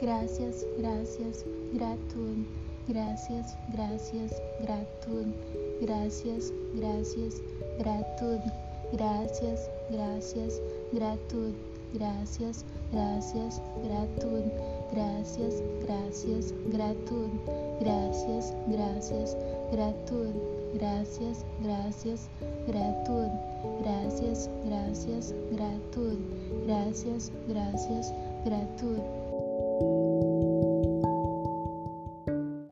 Gracias, gracias, gratitud. Gracias, gracias, gratitud. Gracias, gracias, gratitud. Gracias, gracias, gratitud. Gracias, gracias, gratitud. Gracias, gracias, gratitud. Gracias, gracias, gratitud. Gracias, gracias, gratitud. Gracias, gracias, gratitud. Gracias, gracias, gratitud.